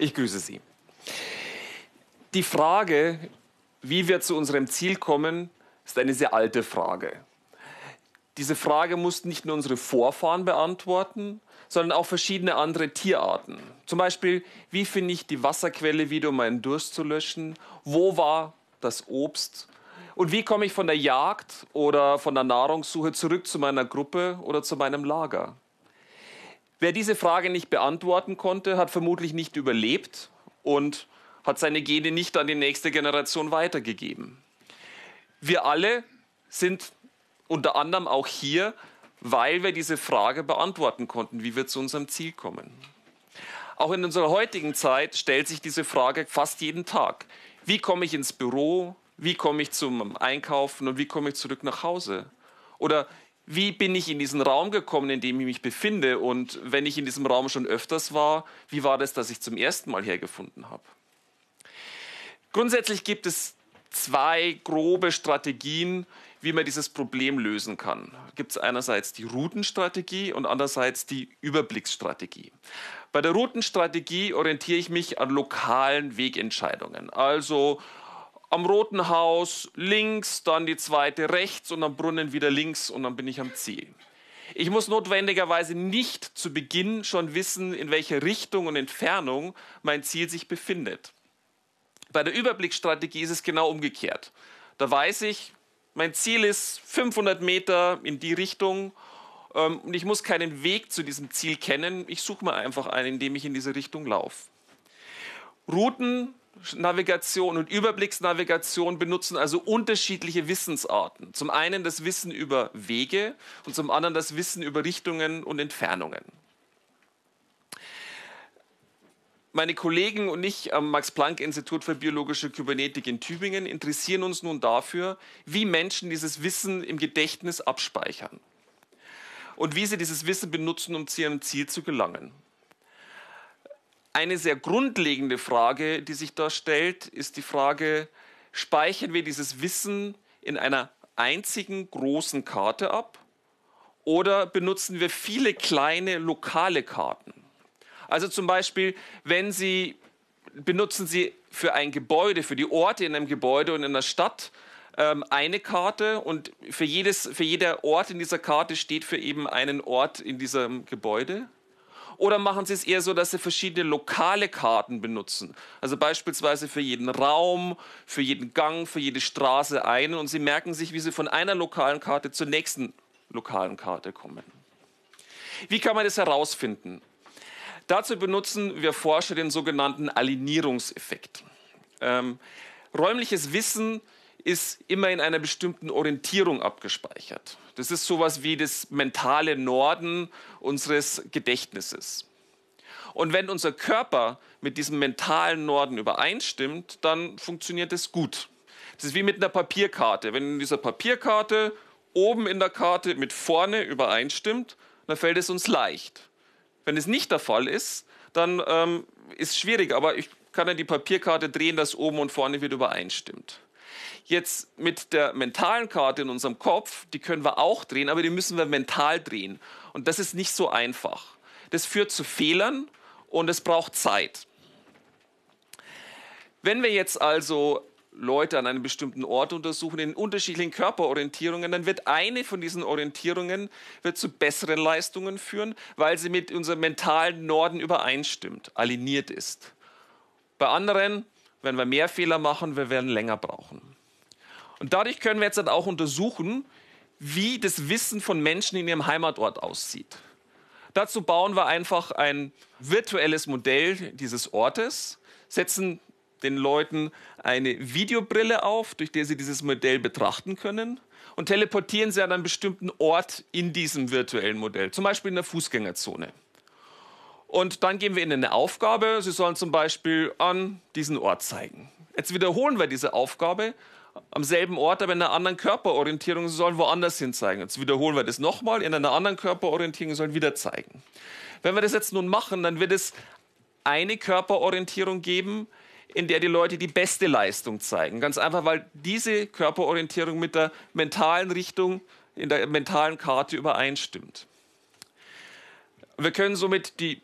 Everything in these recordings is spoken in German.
Ich grüße Sie. Die Frage, wie wir zu unserem Ziel kommen, ist eine sehr alte Frage. Diese Frage mussten nicht nur unsere Vorfahren beantworten, sondern auch verschiedene andere Tierarten. Zum Beispiel, wie finde ich die Wasserquelle wieder, um meinen Durst zu löschen? Wo war das Obst? Und wie komme ich von der Jagd oder von der Nahrungssuche zurück zu meiner Gruppe oder zu meinem Lager? Wer diese Frage nicht beantworten konnte, hat vermutlich nicht überlebt und hat seine Gene nicht an die nächste Generation weitergegeben. Wir alle sind unter anderem auch hier, weil wir diese Frage beantworten konnten, wie wir zu unserem Ziel kommen. Auch in unserer heutigen Zeit stellt sich diese Frage fast jeden Tag. Wie komme ich ins Büro? Wie komme ich zum Einkaufen und wie komme ich zurück nach Hause? Oder wie bin ich in diesen Raum gekommen, in dem ich mich befinde? Und wenn ich in diesem Raum schon öfters war, wie war das, dass ich zum ersten Mal hergefunden habe? Grundsätzlich gibt es zwei grobe Strategien, wie man dieses Problem lösen kann. Gibt es einerseits die Routenstrategie und andererseits die Überblicksstrategie. Bei der Routenstrategie orientiere ich mich an lokalen Wegentscheidungen. Also am Roten Haus links, dann die zweite rechts und am Brunnen wieder links und dann bin ich am Ziel. Ich muss notwendigerweise nicht zu Beginn schon wissen, in welcher Richtung und Entfernung mein Ziel sich befindet. Bei der Überblicksstrategie ist es genau umgekehrt. Da weiß ich, mein Ziel ist 500 Meter in die Richtung ähm, und ich muss keinen Weg zu diesem Ziel kennen. Ich suche mir einfach einen, indem ich in diese Richtung laufe. Routen Navigation und Überblicksnavigation benutzen also unterschiedliche Wissensarten. Zum einen das Wissen über Wege und zum anderen das Wissen über Richtungen und Entfernungen. Meine Kollegen und ich am Max-Planck-Institut für biologische Kybernetik in Tübingen interessieren uns nun dafür, wie Menschen dieses Wissen im Gedächtnis abspeichern und wie sie dieses Wissen benutzen, um zu ihrem Ziel zu gelangen. Eine sehr grundlegende Frage, die sich da stellt, ist die Frage, speichern wir dieses Wissen in einer einzigen großen Karte ab oder benutzen wir viele kleine lokale Karten? Also zum Beispiel, wenn Sie benutzen Sie für ein Gebäude, für die Orte in einem Gebäude und in einer Stadt ähm, eine Karte und für, jedes, für jeder Ort in dieser Karte steht für eben einen Ort in diesem Gebäude. Oder machen Sie es eher so, dass Sie verschiedene lokale Karten benutzen? Also beispielsweise für jeden Raum, für jeden Gang, für jede Straße einen und Sie merken sich, wie Sie von einer lokalen Karte zur nächsten lokalen Karte kommen. Wie kann man das herausfinden? Dazu benutzen wir Forscher den sogenannten Alignierungseffekt. Ähm, räumliches Wissen ist immer in einer bestimmten Orientierung abgespeichert. Das ist sowas wie das mentale Norden unseres Gedächtnisses. Und wenn unser Körper mit diesem mentalen Norden übereinstimmt, dann funktioniert es gut. Das ist wie mit einer Papierkarte. Wenn in dieser Papierkarte oben in der Karte mit vorne übereinstimmt, dann fällt es uns leicht. Wenn es nicht der Fall ist, dann ähm, ist es schwierig. Aber ich kann ja die Papierkarte drehen, dass oben und vorne wieder übereinstimmt. Jetzt mit der mentalen Karte in unserem Kopf, die können wir auch drehen, aber die müssen wir mental drehen. Und das ist nicht so einfach. Das führt zu Fehlern und es braucht Zeit. Wenn wir jetzt also Leute an einem bestimmten Ort untersuchen, in unterschiedlichen Körperorientierungen, dann wird eine von diesen Orientierungen wird zu besseren Leistungen führen, weil sie mit unserem mentalen Norden übereinstimmt, aligniert ist. Bei anderen werden wir mehr Fehler machen, wir werden länger brauchen. Und dadurch können wir jetzt dann auch untersuchen, wie das Wissen von Menschen in ihrem Heimatort aussieht. Dazu bauen wir einfach ein virtuelles Modell dieses Ortes, setzen den Leuten eine Videobrille auf, durch die sie dieses Modell betrachten können und teleportieren sie an einen bestimmten Ort in diesem virtuellen Modell, zum Beispiel in der Fußgängerzone. Und dann geben wir ihnen eine Aufgabe, sie sollen zum Beispiel an diesen Ort zeigen. Jetzt wiederholen wir diese Aufgabe am selben Ort, aber in einer anderen Körperorientierung, sie sollen woanders hin zeigen. Jetzt wiederholen wir das nochmal, in einer anderen Körperorientierung, sie sollen wieder zeigen. Wenn wir das jetzt nun machen, dann wird es eine Körperorientierung geben, in der die Leute die beste Leistung zeigen. Ganz einfach, weil diese Körperorientierung mit der mentalen Richtung in der mentalen Karte übereinstimmt. Wir können somit die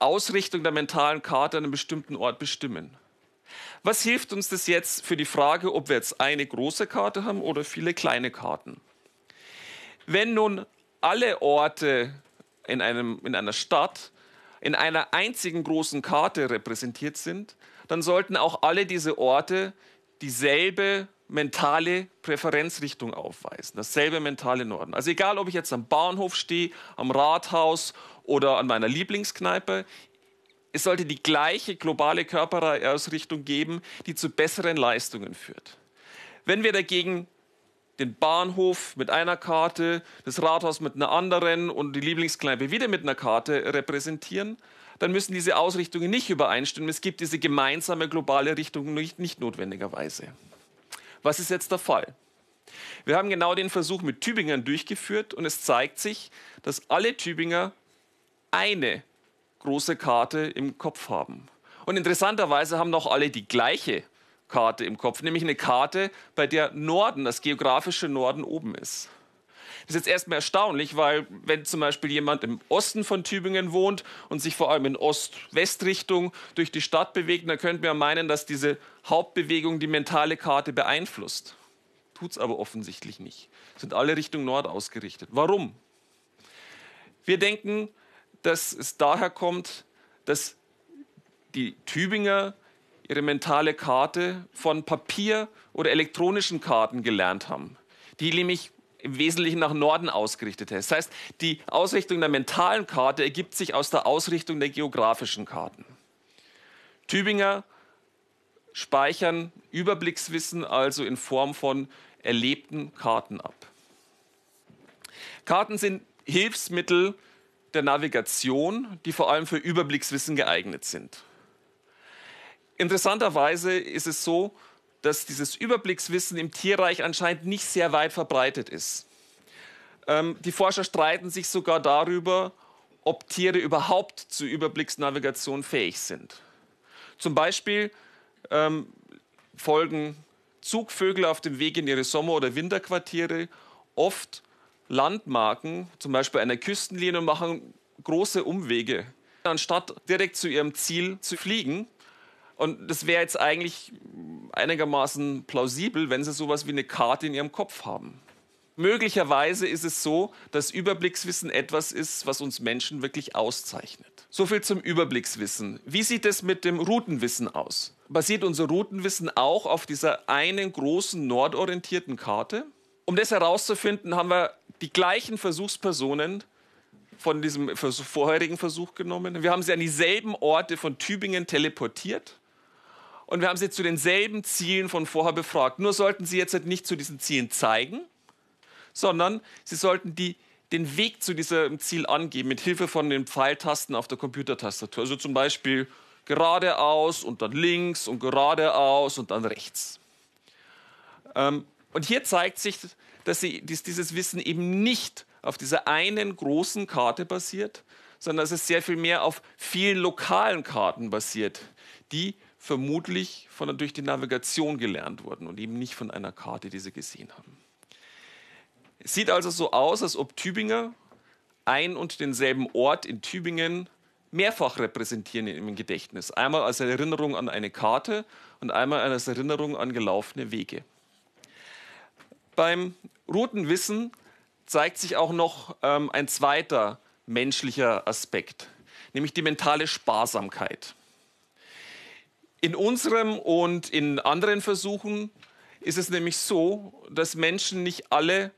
Ausrichtung der mentalen Karte an einem bestimmten Ort bestimmen. Was hilft uns das jetzt für die Frage, ob wir jetzt eine große Karte haben oder viele kleine Karten? Wenn nun alle Orte in, einem, in einer Stadt in einer einzigen großen Karte repräsentiert sind, dann sollten auch alle diese Orte dieselbe mentale Präferenzrichtung aufweisen, dasselbe mentale Norden. Also egal, ob ich jetzt am Bahnhof stehe, am Rathaus oder an meiner Lieblingskneipe, es sollte die gleiche globale Körperausrichtung geben, die zu besseren Leistungen führt. Wenn wir dagegen den Bahnhof mit einer Karte, das Rathaus mit einer anderen und die Lieblingskneipe wieder mit einer Karte repräsentieren, dann müssen diese Ausrichtungen nicht übereinstimmen. Es gibt diese gemeinsame globale Richtung nicht, nicht notwendigerweise. Was ist jetzt der Fall? Wir haben genau den Versuch mit Tübingern durchgeführt und es zeigt sich, dass alle Tübinger eine große Karte im Kopf haben. Und interessanterweise haben noch alle die gleiche Karte im Kopf, nämlich eine Karte, bei der Norden, das geografische Norden oben ist. Ist jetzt erstmal erstaunlich, weil wenn zum Beispiel jemand im Osten von Tübingen wohnt und sich vor allem in Ost-West-Richtung durch die Stadt bewegt, dann könnte man meinen, dass diese Hauptbewegung die mentale Karte beeinflusst. Tut es aber offensichtlich nicht. Sind alle Richtung Nord ausgerichtet. Warum? Wir denken, dass es daher kommt, dass die Tübinger ihre mentale Karte von Papier oder elektronischen Karten gelernt haben, die nämlich im Wesentlichen nach Norden ausgerichtet ist. Das heißt, die Ausrichtung der mentalen Karte ergibt sich aus der Ausrichtung der geografischen Karten. Tübinger speichern Überblickswissen also in Form von erlebten Karten ab. Karten sind Hilfsmittel der Navigation, die vor allem für Überblickswissen geeignet sind. Interessanterweise ist es so, dass dieses Überblickswissen im Tierreich anscheinend nicht sehr weit verbreitet ist. Ähm, die Forscher streiten sich sogar darüber, ob Tiere überhaupt zur Überblicksnavigation fähig sind. Zum Beispiel ähm, folgen Zugvögel auf dem Weg in ihre Sommer- oder Winterquartiere oft Landmarken, zum Beispiel einer Küstenlinie, und machen große Umwege, anstatt direkt zu ihrem Ziel zu fliegen und das wäre jetzt eigentlich einigermaßen plausibel, wenn sie sowas wie eine Karte in ihrem Kopf haben. Möglicherweise ist es so, dass Überblickswissen etwas ist, was uns Menschen wirklich auszeichnet. So viel zum Überblickswissen. Wie sieht es mit dem Routenwissen aus? Basiert unser Routenwissen auch auf dieser einen großen nordorientierten Karte? Um das herauszufinden, haben wir die gleichen Versuchspersonen von diesem vorherigen Versuch genommen. Wir haben sie an dieselben Orte von Tübingen teleportiert und wir haben sie zu denselben Zielen von vorher befragt. Nur sollten sie jetzt nicht zu diesen Zielen zeigen, sondern sie sollten die, den Weg zu diesem Ziel angeben mit Hilfe von den Pfeiltasten auf der Computertastatur. Also zum Beispiel geradeaus und dann links und geradeaus und dann rechts. Ähm, und hier zeigt sich, dass, sie, dass dieses Wissen eben nicht auf dieser einen großen Karte basiert, sondern dass es sehr viel mehr auf vielen lokalen Karten basiert, die vermutlich von, durch die Navigation gelernt wurden und eben nicht von einer Karte, die sie gesehen haben. Es sieht also so aus, als ob Tübinger ein und denselben Ort in Tübingen mehrfach repräsentieren im Gedächtnis. Einmal als Erinnerung an eine Karte und einmal als Erinnerung an gelaufene Wege. Beim roten Wissen zeigt sich auch noch ähm, ein zweiter menschlicher Aspekt, nämlich die mentale Sparsamkeit. In unserem und in anderen Versuchen ist es nämlich so, dass Menschen nicht alle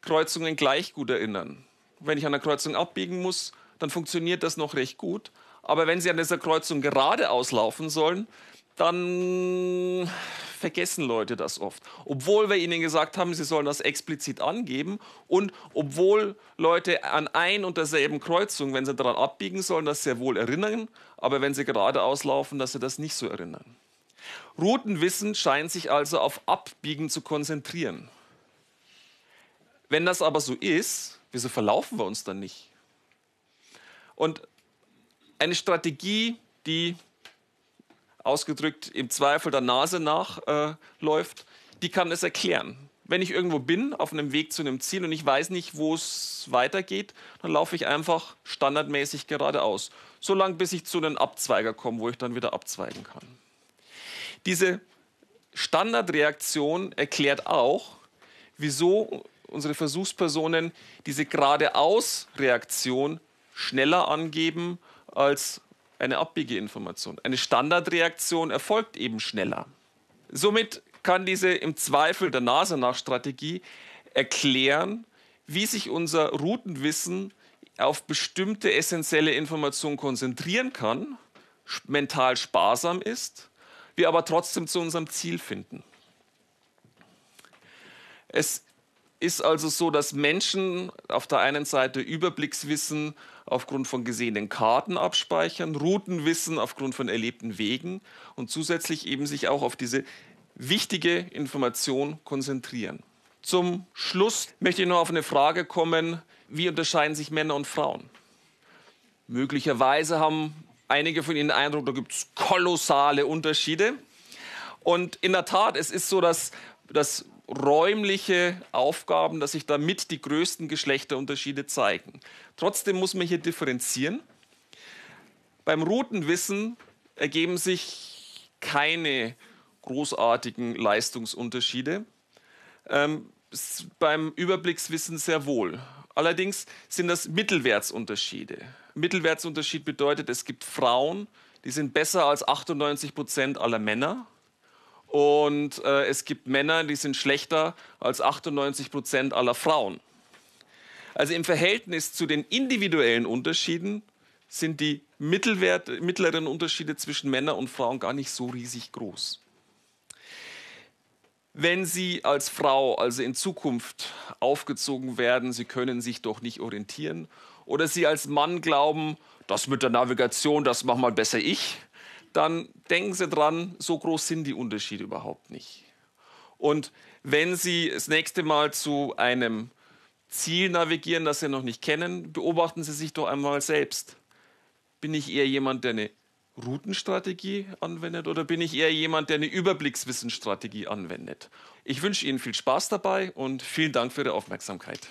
Kreuzungen gleich gut erinnern. Wenn ich an einer Kreuzung abbiegen muss, dann funktioniert das noch recht gut. Aber wenn Sie an dieser Kreuzung geradeaus laufen sollen, dann vergessen Leute das oft. Obwohl wir ihnen gesagt haben, sie sollen das explizit angeben und obwohl Leute an ein und derselben Kreuzung, wenn sie daran abbiegen sollen, das sehr wohl erinnern, aber wenn sie geradeaus laufen, dass sie das nicht so erinnern. Routenwissen scheint sich also auf Abbiegen zu konzentrieren. Wenn das aber so ist, wieso verlaufen wir uns dann nicht? Und eine Strategie, die ausgedrückt im Zweifel der Nase nachläuft, äh, die kann es erklären. Wenn ich irgendwo bin, auf einem Weg zu einem Ziel und ich weiß nicht, wo es weitergeht, dann laufe ich einfach standardmäßig geradeaus. so lange bis ich zu einem Abzweiger komme, wo ich dann wieder abzweigen kann. Diese Standardreaktion erklärt auch, wieso unsere Versuchspersonen diese geradeaus-Reaktion schneller angeben als eine abbiege Information. Eine Standardreaktion erfolgt eben schneller. Somit kann diese im Zweifel der Nase nach Strategie erklären, wie sich unser Routenwissen auf bestimmte essentielle Informationen konzentrieren kann, mental sparsam ist, wir aber trotzdem zu unserem Ziel finden. Es ist also so, dass Menschen auf der einen Seite Überblickswissen aufgrund von gesehenen Karten abspeichern, Routenwissen aufgrund von erlebten Wegen und zusätzlich eben sich auch auf diese wichtige Information konzentrieren. Zum Schluss möchte ich noch auf eine Frage kommen, wie unterscheiden sich Männer und Frauen? Möglicherweise haben einige von Ihnen den Eindruck, da gibt es kolossale Unterschiede. Und in der Tat, es ist so, dass, dass räumliche Aufgaben, dass sich damit die größten Geschlechterunterschiede zeigen. Trotzdem muss man hier differenzieren. Beim Routenwissen ergeben sich keine großartigen Leistungsunterschiede. Ähm, beim Überblickswissen sehr wohl. Allerdings sind das Mittelwertsunterschiede. Mittelwertsunterschied bedeutet, es gibt Frauen, die sind besser als 98 Prozent aller Männer und äh, es gibt Männer, die sind schlechter als 98 Prozent aller Frauen. Also im Verhältnis zu den individuellen Unterschieden sind die Mittelwert, mittleren Unterschiede zwischen Männern und Frauen gar nicht so riesig groß. Wenn Sie als Frau also in Zukunft aufgezogen werden, Sie können sich doch nicht orientieren, oder Sie als Mann glauben, das mit der Navigation, das mache mal besser ich, dann denken Sie dran, so groß sind die Unterschiede überhaupt nicht. Und wenn Sie das nächste Mal zu einem Ziel navigieren, das Sie noch nicht kennen, beobachten Sie sich doch einmal selbst. Bin ich eher jemand, der eine Routenstrategie anwendet oder bin ich eher jemand, der eine Überblickswissensstrategie anwendet? Ich wünsche Ihnen viel Spaß dabei und vielen Dank für Ihre Aufmerksamkeit.